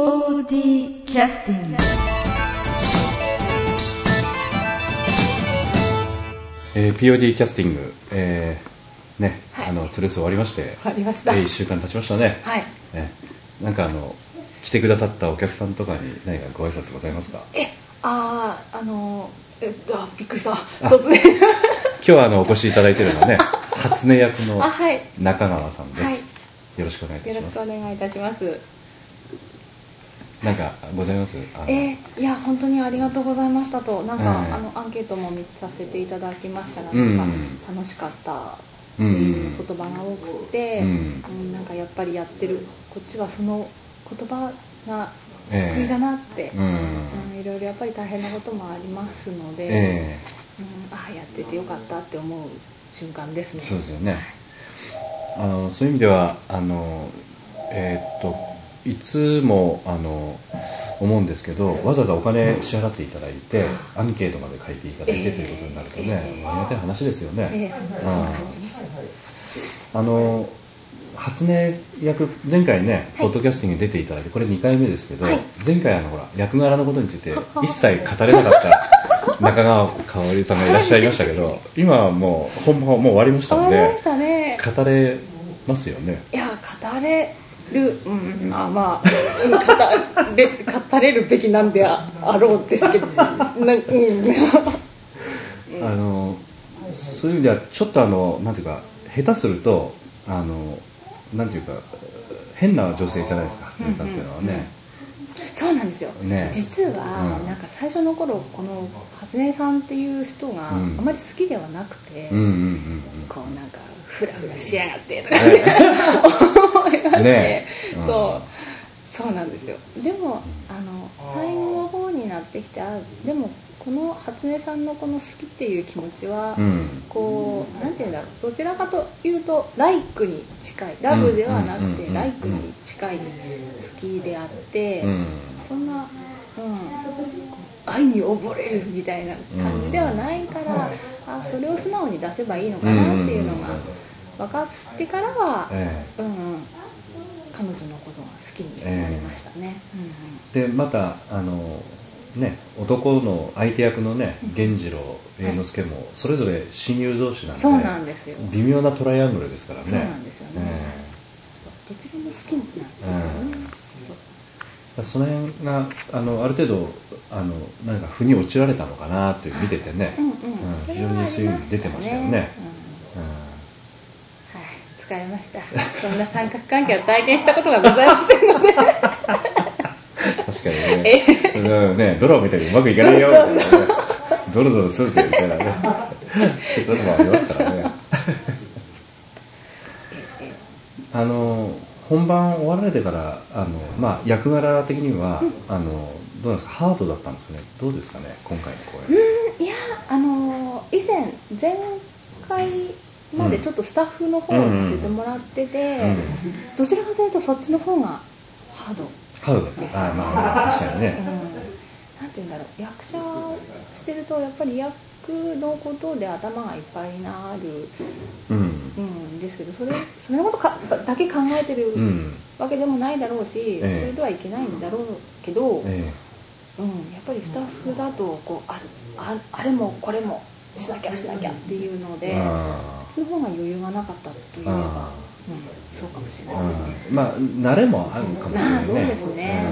POD キャスティングえー POD キャスティング、えーね、はいあのトゥルース終わりまして、ありました。え1週間経ちましたね、はい。ねなんかあの来てくださったお客さんとかに何かご挨拶ございますか？え、ああ、あの、えっと、あびっくりした。突然。今日はあのお越しいただいているのはね 初音役のあ、はい。中川さんです、はいよろしくお願いいたよろしくしますお願いいたします。なんかございます？えーいや、本当にありがとうございましたと、なんか、ええあの、アンケートも見させていただきました。が、うん。なんか、楽しかった。ってうんいう言葉が多くて、うん。うん。なんかやっぱりやってるこっちはその言葉が救いだなって、うん。うん。いろいろやっぱり大変なこともありますので、えうん、ああやっててよかったって思う瞬間ですね。えそうですよね。あのそういう意味ではあのえーっといつもあの思うんですけどわざわざお金支払っていただいてアンケートまで書いていただいてということになるとね、ええ。ありがたい話ですよね、あの初音役前回ね、はい。ポッドキャスティングに出ていただいてこれ2回目ですけど、はい。前回あのほら役柄のことについて 一切語れなかった中川香織さんがいらっしゃいましたけど 今はもう本番もう終わりましたんで語れますよね。いや語れる、うん、まあまあうん語れ語れるべきなんでああろうですけどな、うん、あのそういう意味ではちょっとあのなんていうか下手するとあのなんていうか変な女性じゃないですか初音さんっていうのはね、そうなんですよ、ね。実は、うん。なんか最初の頃この初音さんっていう人があうん。まり好きではなくて、うんうんうんこうなんかフラフラしやがってとか。ね 思いまして、ね。う。ん。そうそうなんですよ。でもあの最後の方になってきてあでもこの初音さんのこの好きっていう気持ちは、うん。うんこうなんて言うんだろう。どちらかというとライクに近い。ラブではなくてうんライクに近い好きであって、うん。そんな、うん、愛に溺れるみたいな感じではないから、あそれを素直に出せばいいのかなっていうのが分かってからは、えうんうん、彼女のことが好きになりましたね。えでまたあのね男の相手役のね源次郎栄之助もそれぞれ親友同士なんでそうなんですよ。微妙なトライアングルですからね。そうなんですよね。えどちらも好きなんですよね。そうえその辺があのある程度あのなんか腑に落ちられたのかなという見ててね、うんうん。うん。非常にそういうの出てましたよね疲れました。そんな三角関係を体験したことがございませんので。うん確かにね。うんねドラマみたいにうまくいかないよみたいなねドロドロするぜみたいなね。そういうこともありますからね。あの本番終わられてからあの、まあ、役柄的には、あのどうなんですか？ハードだったんですかね？どうですかね？今回の公演、うんいやあの以前前回までちょっとスタッフの方をさせてもらってて、うん。どちらかというとそっちの方がハード、ハードだった。あまあ確かにうん、ね、なんて言うんだろう。役者してるとやっぱり役のことで頭がいっぱいになるうん。うんですけどそれそれのことかだけ考えてるうん。わけでもないだろうし、ええ。それではいけないんだろうけど、えうん、やっぱりスタッフだとこうあああれもこれもしなきゃしなきゃっていうのえであその方が余裕がなかったといえば、うんあ、そうかもしれあない。ですね。うん。まあ慣れもあるかもしれまあないね。そうですね。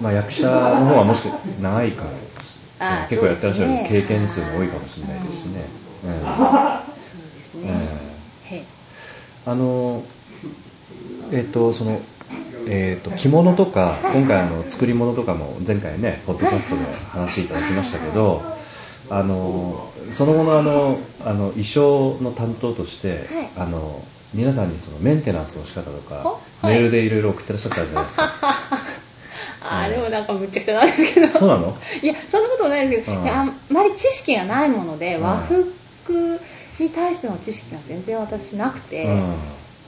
まあ、役者の方はもしか長いから。あー結構やってらっしゃる経験数も多いかもしれないですしね、うん。そうですね。あのえっ、とそのえー、と着物とか今回あの作り物とかも前回ねポッドキャストで話いただきましたけどあのその後のあのあの衣装の担当として、はい。あの皆さんにそのメンテナンスの仕方とか、メールでいろいろ送ってらっしゃったじゃないですか。ああでもなんかむっちゃくちゃなんですけど。そうなの？いやそんなこともないですけど、うん。あんまり知識がないもので、うん。和服に対しての知識が全然私なくて、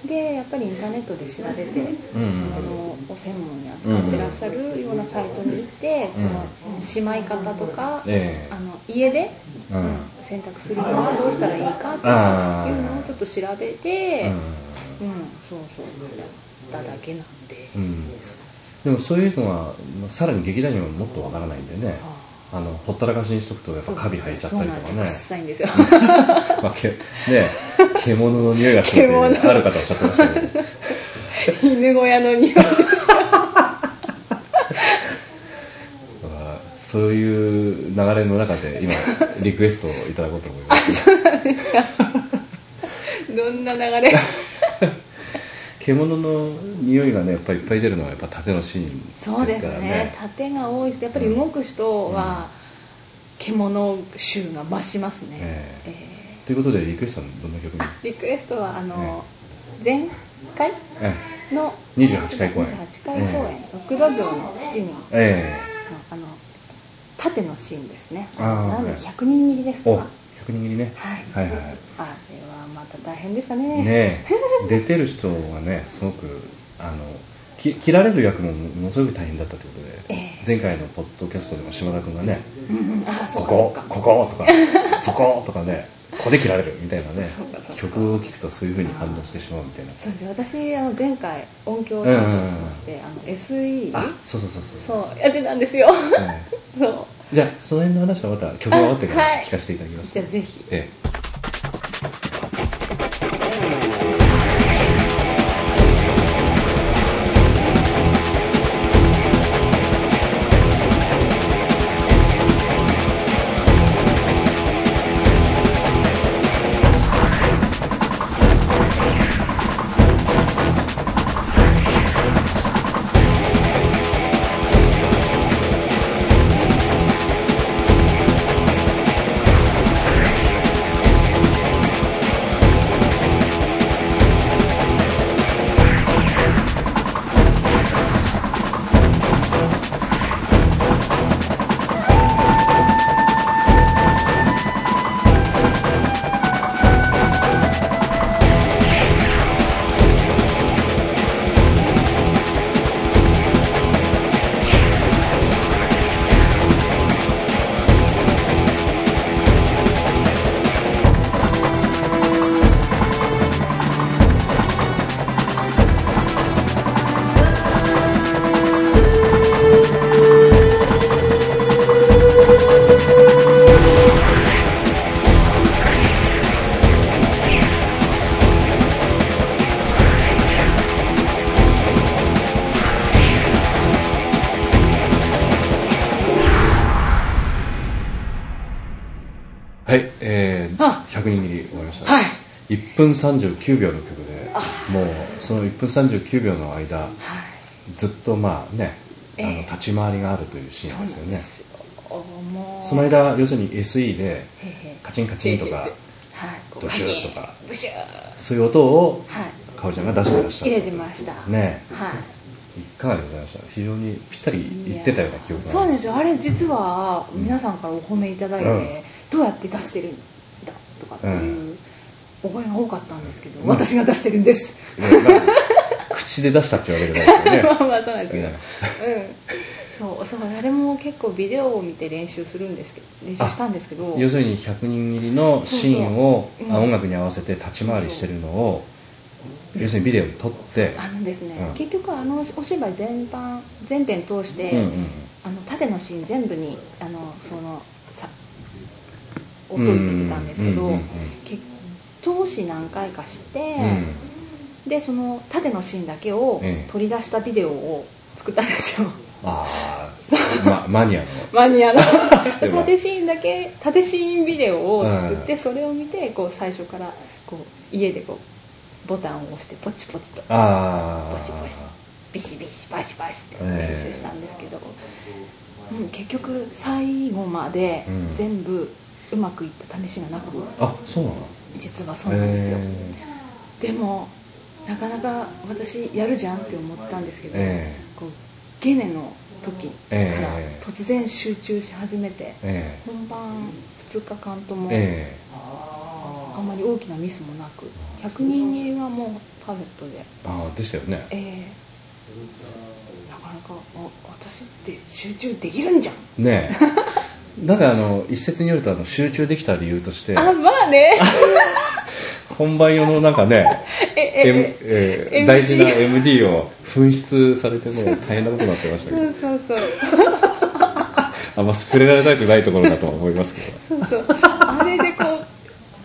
でやっぱりインターネットで調べて、うん。そのお専門に扱ってらっしゃるようなサイトに行って、うん。このしまい方とか、ええ。あの家で、うん。うん選択するのはどうしたらいいかっていうのをちょっと調べて、うん。うんそうそうやっただけなんで、でもそういうのはまあさらに劇団にはもっとわからないんでね。あのほったらかしにしとくとやっぱカビ生えちゃったりとかね。臭いんです。よ。まあ、けね獣の匂いがするってある方おっしゃってましたけど犬小屋の匂い まあそういう流れの中で今リクエストをいただこうと思います。どんな流れ？獣の匂いがねやっぱりいっぱい出るのはやっぱ縦のシーンですからね。そうですね。縦が多いしやっぱり動く人は獣臭が増しますね、ええ。えということでリクエストはどんな曲に？リクエストはあの、前回えの28回公演。28回公演「六路城の7人」のええ。あの縦のシーンですね。なんで100人切りですか？100人切りね。はい。はいはいあれはまた大変でしたね。ねえ。出てる人はねすごくあのき切られる役もものすごく大変だったということで、ええ。前回のポッドキャストでも島田君がねうんうん。あそこここことか そことかねここで切られるみたいなね曲を聴くとそういうふうに反応してしまうみたいな。そうです私あの前回音響を担当しまして、あの SE あそうそうそうそう。そうやってたんですよ。え そう。えじゃあその辺の話はまた曲が終わってから聞かせていただきます、じゃあぜひ。ええ100人切り終わりました、はい。1分39秒の曲でもうその1分39秒の間はい。ずっとまあねあのええ立ち回りがあるというシーンですよね。です。よもう。その間要するに SE でカチンカチンとかはい。こうブシューとかそういう音をはい。かおりちゃんが出してらっしゃる入れてました。ねはい。いかがでございました。非常にぴったり言ってたような記憶がそうですよ。よあれ実は皆さんからお褒めいただいて、うん。どうやって出してるかっていうお声が多かったんですけど、うん。私が出してるんです、口で出したってわけじゃないですよね。まあまあそうなんですけど、ね。うん。そうそうあれも結構ビデオを見て練習するんですけど練習したんですけど要するに100人切りのシーンをそうそう。うん。あ音楽に合わせて立ち回りしてるのを要するにビデオに撮って。あのですね、うん。結局あのお芝居全般全編通して、うんうんあの縦のシーン全部にあのそのさ音を入れてたんですけど、うんうんうんうん結通し何回かして、うん。でその縦のシーンだけをええ。取り出したビデオを作ったんですよ。ああ、ま、マニアの。マニアの。縦シーンだけ縦シーンビデオを作って、うん。それを見てこう最初からこう家でこうボタンを押してポチポチと。ああポシポシビシビシバシバシって練習したんですけど、うん、結局最後までうん。全部うまくいった試しがなくあそうなの？実はそうなんですよ、えでもなかなか私やるじゃんって思ったんですけど、えこうゲネの時からええ。突然集中し始めて、え本番2日間ともええ。あんまり大きなミスもなく100人切りはもうパーフェクトで。ああでしたよね。ええ。なかなかあ私って集中できるんじゃん。ねえ なんかあの一説によるとあの集中できた理由としてあまあね。本番用のなんかねええ M ええー大事な MD を紛失されてもう大変なことになってましたけど。そうそうそう。あんま触れられたくないところだとは思いますけど。そうそう。あれでこう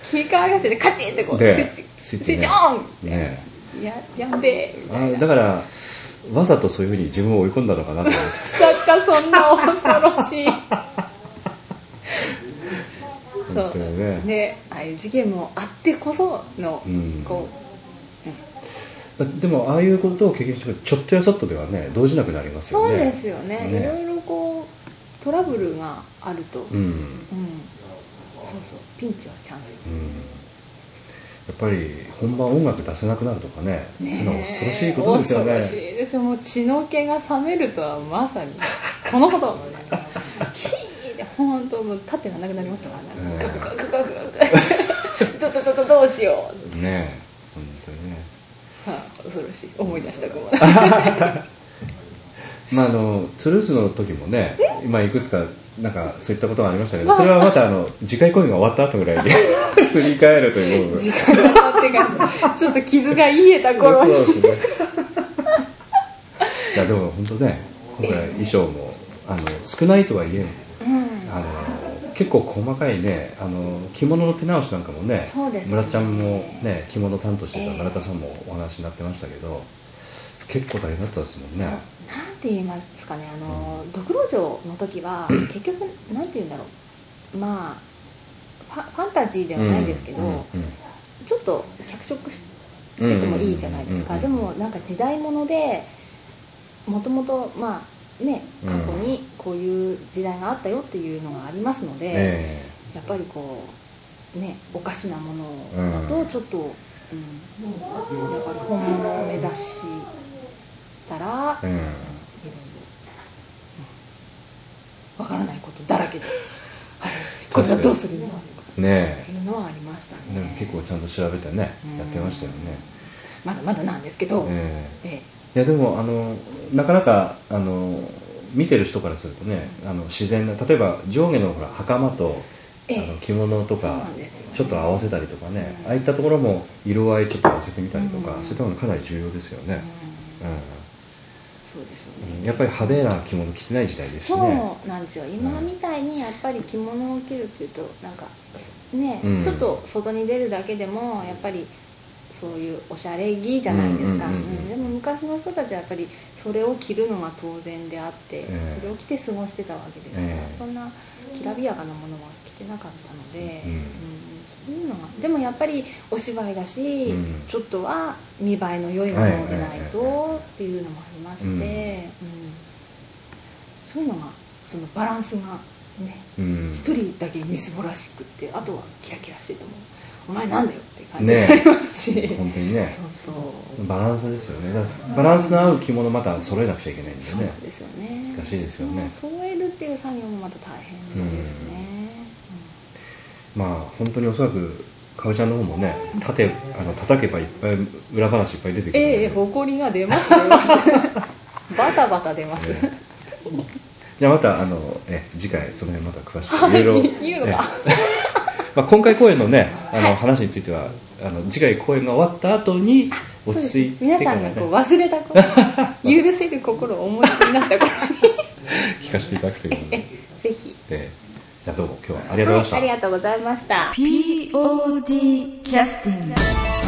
切り替わりましてねカチンってこうスイでッチスイッチオンね。ややんべえみたいな。あだからわざとそういうふうに自分を追い込んだのかなと思って。そんな恐ろしい。そ本当にう。ね。ねああいう事件もあってこその、うん。こでもああいうことを経験してちょっとやそっとではね動じなくなりますよね。うそうですよね。ね。いろいろこうトラブルがあると、うん。うん、うん、そうそう。ピンチはチャンス。やっぱり本番音楽出せなくなるとかねそういうの恐ろしいことですよね。恐ろしいです。よもう血の気が冷めるとはまさに。このこと本当もう立ってなくなりましたからね、ねガクガクガクガクどどどどどうしよう、ね本当にねはあ、恐ろしい思い出したくもまああのトゥルースの時もね今いくつかなんかそういったことがありましたけどそれはまたあの次回公演が終わった後ぐらいに振り返るという時間が経ってからちょっと傷が癒えた頃にそうですねいやでも本当ね今回衣装もあの少ないとはいえ結構細かいねあの着物の手直しなんかもねそうです。ね村ちゃんもね着物担当してたええ。村田さんもお話になってましたけど、結構大変だったですもんね。なんて言いますかねあの、ドクロ城の時は 結局なんて言うんだろう。まあファファンタジーではないんですけど、うんうんちょっと脚色しつけてもいいじゃないですか、うんでもなんか時代物でもともとまあね過去にこういう時代があったよっていうのがありますので、えやっぱりこうねおかしなものだとちょっと、うんやっぱり本物を目指したら、えうん。いろいろわからないことだらけで、はい、これはどうするのとねいうのはありましたえでもね結構ちゃんと調べてねうん。やってましたよね、まだまだなんですけど、え。ええいやでもあのなかなかあの見てる人からするとねあの自然な例えば上下のほら袴と、ええ。あの着物とかね。ちょっと合わせたりとかね、うんああいったところも色合いちょっと合わせてみたりとか、うん。そういったものかなり重要ですよね、えうん。そうんやっぱり派手な着物着てない時代ですしね。そうなんですよ。今みたいにやっぱり着物を着るっていうとなんかね、うん。ちょっと外に出るだけでもやっぱりそういうおしゃれ着じゃないですか、うんうんうんうん。うん。でも昔の人たちはやっぱりそれを着るのが当然であって、ええ。それを着て過ごしてたわけですから、ええ。そんなきらびやかなものは着てなかったので、うんそういうのがでもやっぱりお芝居だし、うん。ちょっとは見栄えの良いものでないと、はいっていうのもありまして、うんうん。そういうのがそのバランスがねうん。一人だけみすぼらしくってあとはキラキラしててもお前なんだよいう感じにねなりますし、本当にね。そうそう。バランスですよね。バランスの合う着物また揃えなくちゃいけないんでね。そうなんですよね。難しいですよね。揃えるっていう作業もまた大変ですね、まあ本当におそらくかおちゃんの方もね立てあの叩けばいっぱい裏話いっぱい出てくるええ誇りが出ます出ますバタバタ出ます、ね。じゃあまたあのえ次回その辺また詳しくいろいろ 言うのか。えまあ、今回公演のねあの、はい。話についてはあの次回公演が終わった後に落ち着いてね、さんがこう忘れた頃 許せる心をお持ちになった頃聞かせていただくということで、にぜひ。えじゃあどうも今日はありがとうございました、はい、ありがとうございました。POD キャスティング